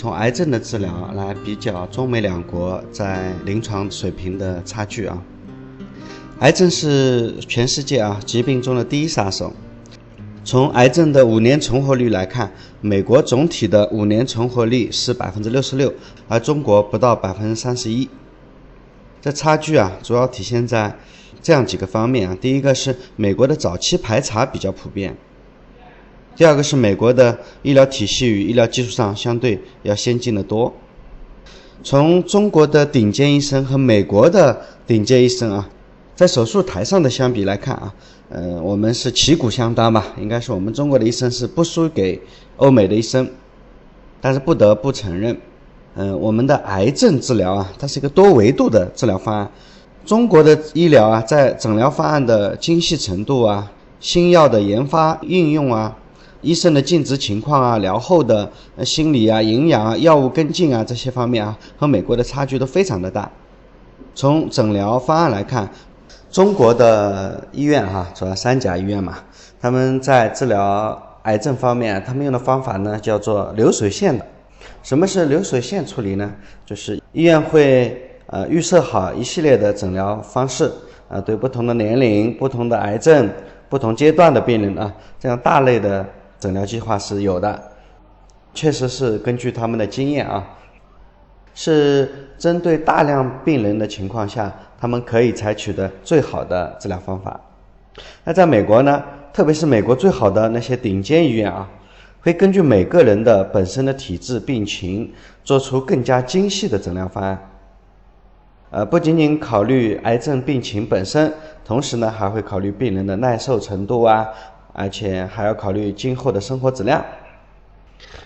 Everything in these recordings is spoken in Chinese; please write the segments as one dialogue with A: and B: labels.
A: 从癌症的治疗来比较中美两国在临床水平的差距啊。癌症是全世界啊疾病中的第一杀手。从癌症的五年存活率来看，美国总体的五年存活率是百分之六十六，而中国不到百分之三十一。这差距啊，主要体现在这样几个方面啊。第一个是美国的早期排查比较普遍。第二个是美国的医疗体系与医疗技术上相对要先进的多。从中国的顶尖医生和美国的顶尖医生啊，在手术台上的相比来看啊，呃，我们是旗鼓相当吧？应该说我们中国的医生是不输给欧美的医生。但是不得不承认，嗯，我们的癌症治疗啊，它是一个多维度的治疗方案。中国的医疗啊，在诊疗方案的精细程度啊，新药的研发应用啊。医生的尽职情况啊，疗后的心理啊、营养啊、药物跟进啊这些方面啊，和美国的差距都非常的大。从诊疗方案来看，中国的医院哈，主要三甲医院嘛，他们在治疗癌症方面，他们用的方法呢叫做流水线的。什么是流水线处理呢？就是医院会呃预设好一系列的诊疗方式啊，对不同的年龄、不同的癌症、不同阶段的病人啊，这样大类的。诊疗计划是有的，确实是根据他们的经验啊，是针对大量病人的情况下，他们可以采取的最好的治疗方法。那在美国呢，特别是美国最好的那些顶尖医院啊，会根据每个人的本身的体质病情，做出更加精细的诊疗方案。呃，不仅仅考虑癌症病情本身，同时呢，还会考虑病人的耐受程度啊。而且还要考虑今后的生活质量。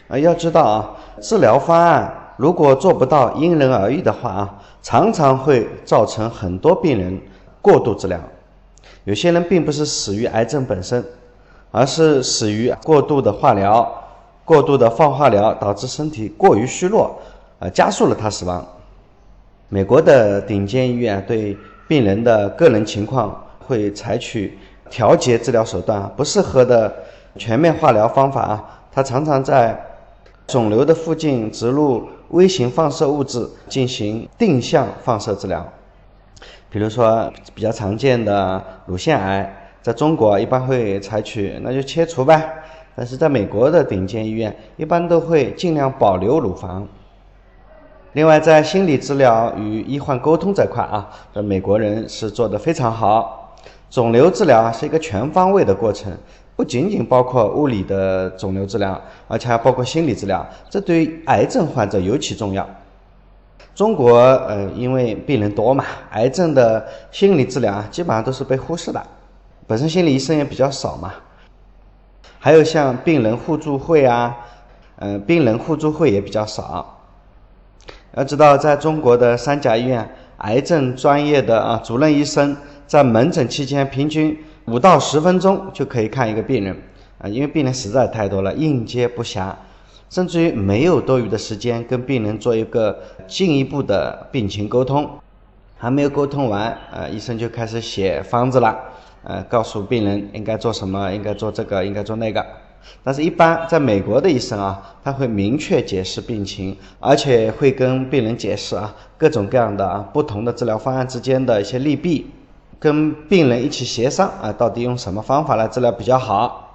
A: 啊，要知道啊，治疗方案如果做不到因人而异的话啊，常常会造成很多病人过度治疗。有些人并不是死于癌症本身，而是死于过度的化疗、过度的放化疗，导致身体过于虚弱，呃，加速了他死亡。美国的顶尖医院对病人的个人情况会采取。调节治疗手段啊不适合的全面化疗方法啊，它常常在肿瘤的附近植入微型放射物质进行定向放射治疗。比如说比较常见的乳腺癌，在中国一般会采取那就切除呗，但是在美国的顶尖医院一般都会尽量保留乳房。另外，在心理治疗与医患沟通这块啊，这美国人是做的非常好。肿瘤治疗啊是一个全方位的过程，不仅仅包括物理的肿瘤治疗，而且还包括心理治疗，这对于癌症患者尤其重要。中国呃，因为病人多嘛，癌症的心理治疗啊基本上都是被忽视的，本身心理医生也比较少嘛。还有像病人互助会啊，嗯，病人互助会也比较少。要知道，在中国的三甲医院，癌症专业的啊主任医生。在门诊期间，平均五到十分钟就可以看一个病人啊，因为病人实在太多了，应接不暇，甚至于没有多余的时间跟病人做一个进一步的病情沟通，还没有沟通完，呃，医生就开始写方子了，呃，告诉病人应该做什么，应该做这个，应该做那个。但是，一般在美国的医生啊，他会明确解释病情，而且会跟病人解释啊各种各样的啊不同的治疗方案之间的一些利弊。跟病人一起协商啊，到底用什么方法来治疗比较好？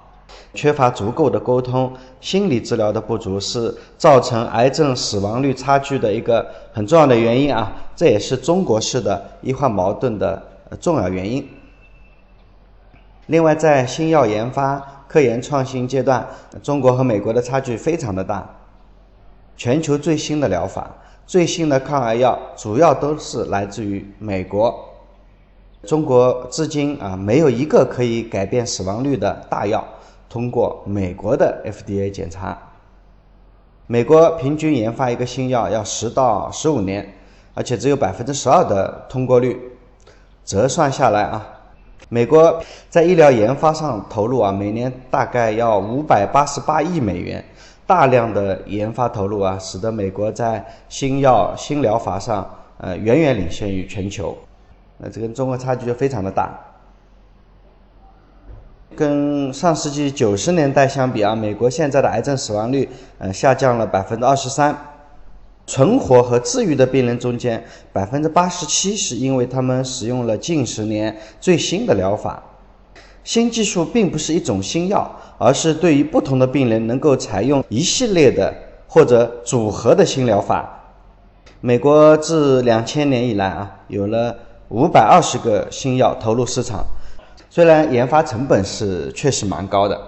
A: 缺乏足够的沟通，心理治疗的不足是造成癌症死亡率差距的一个很重要的原因啊，这也是中国式的医患矛盾的重要原因。另外，在新药研发、科研创新阶段，中国和美国的差距非常的大。全球最新的疗法、最新的抗癌药，主要都是来自于美国。中国至今啊没有一个可以改变死亡率的大药通过美国的 FDA 检查。美国平均研发一个新药要十到十五年，而且只有百分之十二的通过率。折算下来啊，美国在医疗研发上投入啊每年大概要五百八十八亿美元，大量的研发投入啊使得美国在新药新疗法上呃远远领先于全球。那这跟中国差距就非常的大。跟上世纪九十年代相比啊，美国现在的癌症死亡率呃下降了百分之二十三。存活和治愈的病人中间，百分之八十七是因为他们使用了近十年最新的疗法。新技术并不是一种新药，而是对于不同的病人能够采用一系列的或者组合的新疗法。美国自两千年以来啊，有了五百二十个新药投入市场，虽然研发成本是确实蛮高的。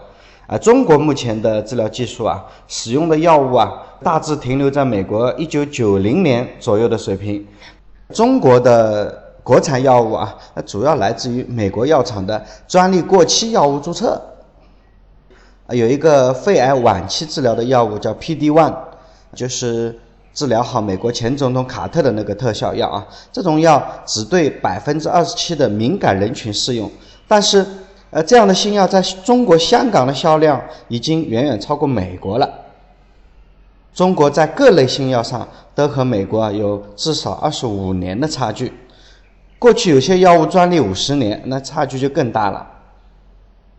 A: 啊，中国目前的治疗技术啊，使用的药物啊，大致停留在美国一九九零年左右的水平。中国的国产药物啊，那主要来自于美国药厂的专利过期药物注册。啊，有一个肺癌晚期治疗的药物叫 PD-1，就是治疗好美国前总统卡特的那个特效药啊。这种药只对百分之二十七的敏感人群适用，但是。呃，这样的新药在中国香港的销量已经远远超过美国了。中国在各类新药上都和美国有至少二十五年的差距。过去有些药物专利五十年，那差距就更大了。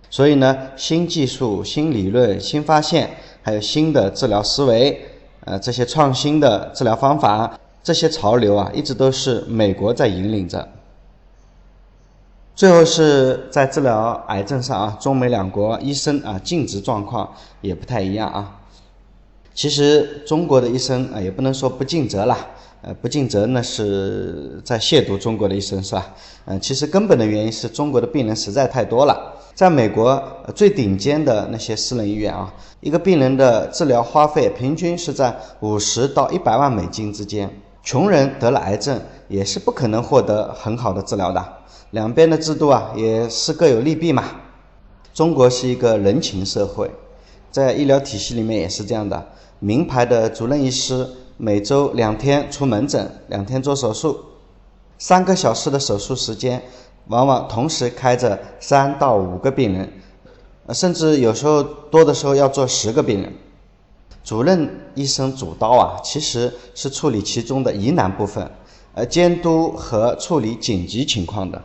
A: 所以呢，新技术、新理论、新发现，还有新的治疗思维，呃，这些创新的治疗方法，这些潮流啊，一直都是美国在引领着。最后是在治疗癌症上啊，中美两国医生啊尽职状况也不太一样啊。其实中国的医生啊也不能说不尽责啦，呃不尽责那是在亵渎中国的医生是吧？嗯，其实根本的原因是中国的病人实在太多了。在美国最顶尖的那些私人医院啊，一个病人的治疗花费平均是在五十到一百万美金之间，穷人得了癌症也是不可能获得很好的治疗的。两边的制度啊，也是各有利弊嘛。中国是一个人情社会，在医疗体系里面也是这样的。名牌的主任医师每周两天出门诊，两天做手术，三个小时的手术时间，往往同时开着三到五个病人，甚至有时候多的时候要做十个病人。主任医生主刀啊，其实是处理其中的疑难部分，呃，监督和处理紧急情况的。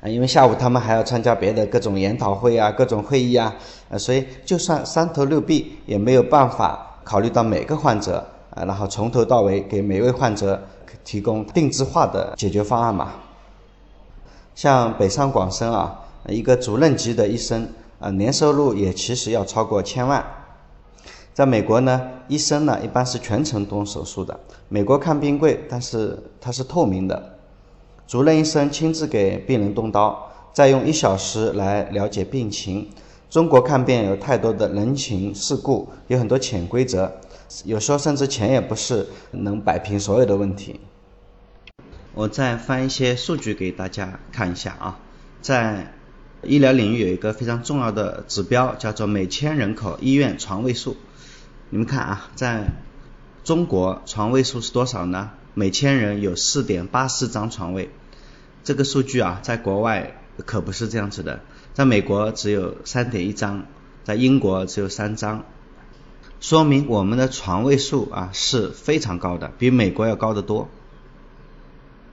A: 啊，因为下午他们还要参加别的各种研讨会啊，各种会议啊，呃，所以就算三头六臂，也没有办法考虑到每个患者啊，然后从头到尾给每位患者提供定制化的解决方案嘛。像北上广深啊，一个主任级的医生啊，年收入也其实要超过千万。在美国呢，医生呢一般是全程动手术的。美国看病贵，但是它是透明的。主任医生亲自给病人动刀，再用一小时来了解病情。中国看病有太多的人情世故，有很多潜规则，有时候甚至钱也不是能摆平所有的问题。我再翻一些数据给大家看一下啊，在医疗领域有一个非常重要的指标，叫做每千人口医院床位数。你们看啊，在中国床位数是多少呢？每千人有四点八四张床位。这个数据啊，在国外可不是这样子的，在美国只有三点一张，在英国只有三张，说明我们的床位数啊是非常高的，比美国要高得多。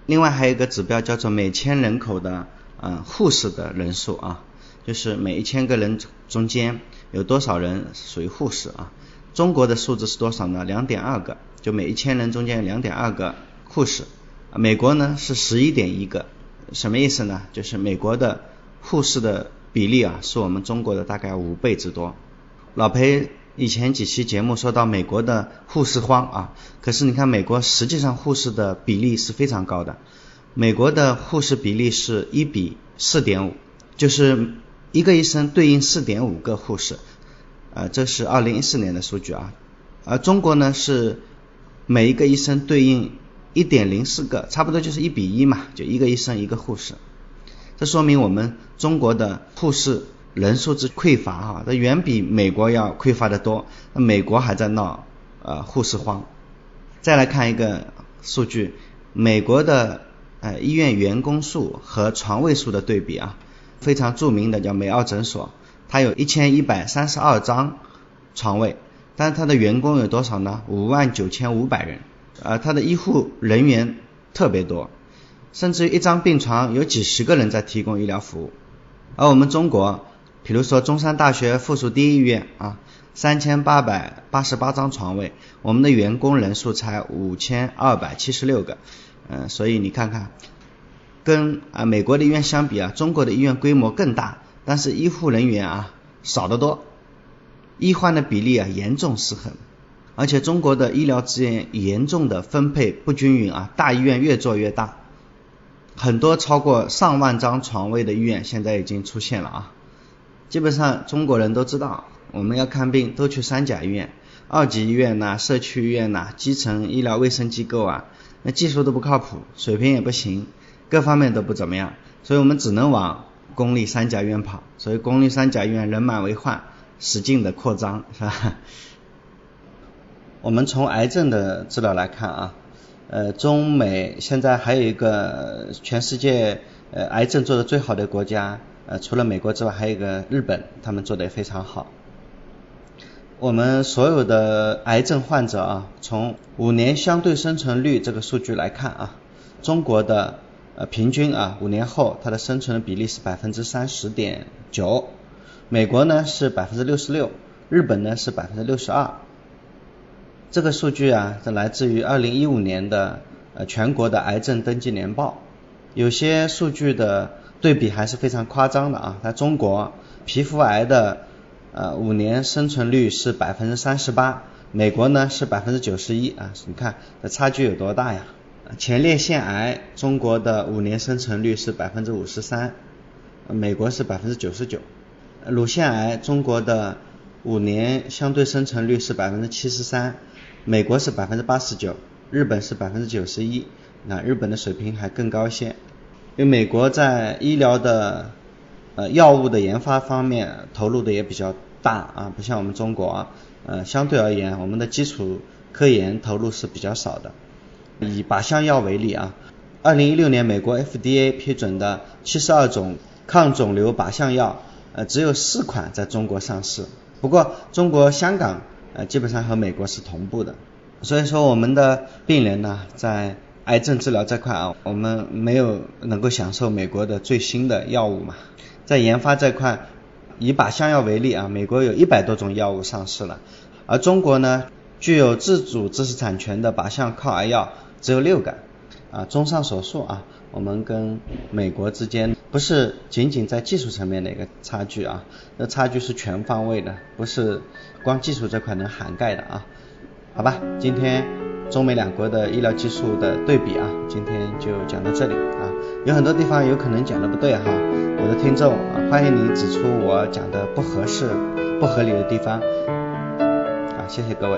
A: 另外还有一个指标叫做每千人口的嗯护士的人数啊，就是每一千个人中间有多少人属于护士啊？中国的数字是多少呢？两点二个，就每一千人中间有两点二个护士，美国呢是十一点一个。什么意思呢？就是美国的护士的比例啊，是我们中国的大概五倍之多。老裴以前几期节目说到美国的护士荒啊，可是你看美国实际上护士的比例是非常高的。美国的护士比例是一比四点五，就是一个医生对应四点五个护士。呃，这是二零一四年的数据啊。而中国呢是每一个医生对应。一点零四个，差不多就是一比一嘛，就一个医生一个护士，这说明我们中国的护士人数之匮乏啊，这远比美国要匮乏的多。那美国还在闹呃护士荒。再来看一个数据，美国的呃医院员工数和床位数的对比啊，非常著名的叫美奥诊所，它有一千一百三十二张床位，但是它的员工有多少呢？五万九千五百人。啊，他的医护人员特别多，甚至于一张病床有几十个人在提供医疗服务。而我们中国比如说中山大学附属第一医院啊，三千八百八十八张床位，我们的员工人数才五千二百七十六个，嗯，所以你看看，跟啊美国的医院相比啊，中国的医院规模更大，但是医护人员啊少得多，医患的比例啊严重失衡，而且中国的医疗资源严重的分配不均匀啊，大医院越做越大，很多超过上万张床位的医院现在已经出现了啊。基本上中国人都知道，我们要看病都去三甲医院、二级医院呐、社区医院呐、基层医疗卫生机构啊，那技术都不靠谱，水平也不行，各方面都不怎么样，所以我们只能往公立三甲医院跑。所以公立三甲医院人满为患，使劲的扩张，是吧？我们从癌症的资料来看啊，呃，中美现在还有一个全世界呃癌症做的最好的国家。呃，除了美国之外，还有一个日本，他们做的也非常好。我们所有的癌症患者啊，从五年相对生存率这个数据来看啊，中国的呃平均啊五年后它的生存的比例是百分之三十点九，美国呢是百分之六十六，日本呢是百分之六十二。这个数据啊，是来自于二零一五年的呃全国的癌症登记年报，有些数据的。对比还是非常夸张的啊！在中国，皮肤癌的呃五年生存率是百分之三十八，美国呢是百分之九十一啊！你看这差距有多大呀？前列腺癌中国的五年生存率是百分之五十三，美国是百分之九十九。乳腺癌中国的五年相对生存率是百分之七十三，美国是百分之八十九，日本是百分之九十一，那日本的水平还更高些。因为美国在医疗的呃药物的研发方面投入的也比较大啊，不像我们中国啊，呃相对而言我们的基础科研投入是比较少的。以靶向药为例啊，二零一六年美国 FDA 批准的七十二种抗肿瘤靶向药，呃只有四款在中国上市。不过中国香港呃基本上和美国是同步的，所以说我们的病人呢在。癌症治疗这块啊，我们没有能够享受美国的最新的药物嘛。在研发这块，以靶向药为例啊，美国有一百多种药物上市了，而中国呢，具有自主知识产权的靶向抗癌药只有六个。啊，综上所述啊，我们跟美国之间不是仅仅在技术层面的一个差距啊，那差距是全方位的，不是光技术这块能涵盖的啊。好吧，今天。中美两国的医疗技术的对比啊，今天就讲到这里啊，有很多地方有可能讲的不对哈，我的听众啊，欢迎你指出我讲的不合适、不合理的地方，啊，谢谢各位。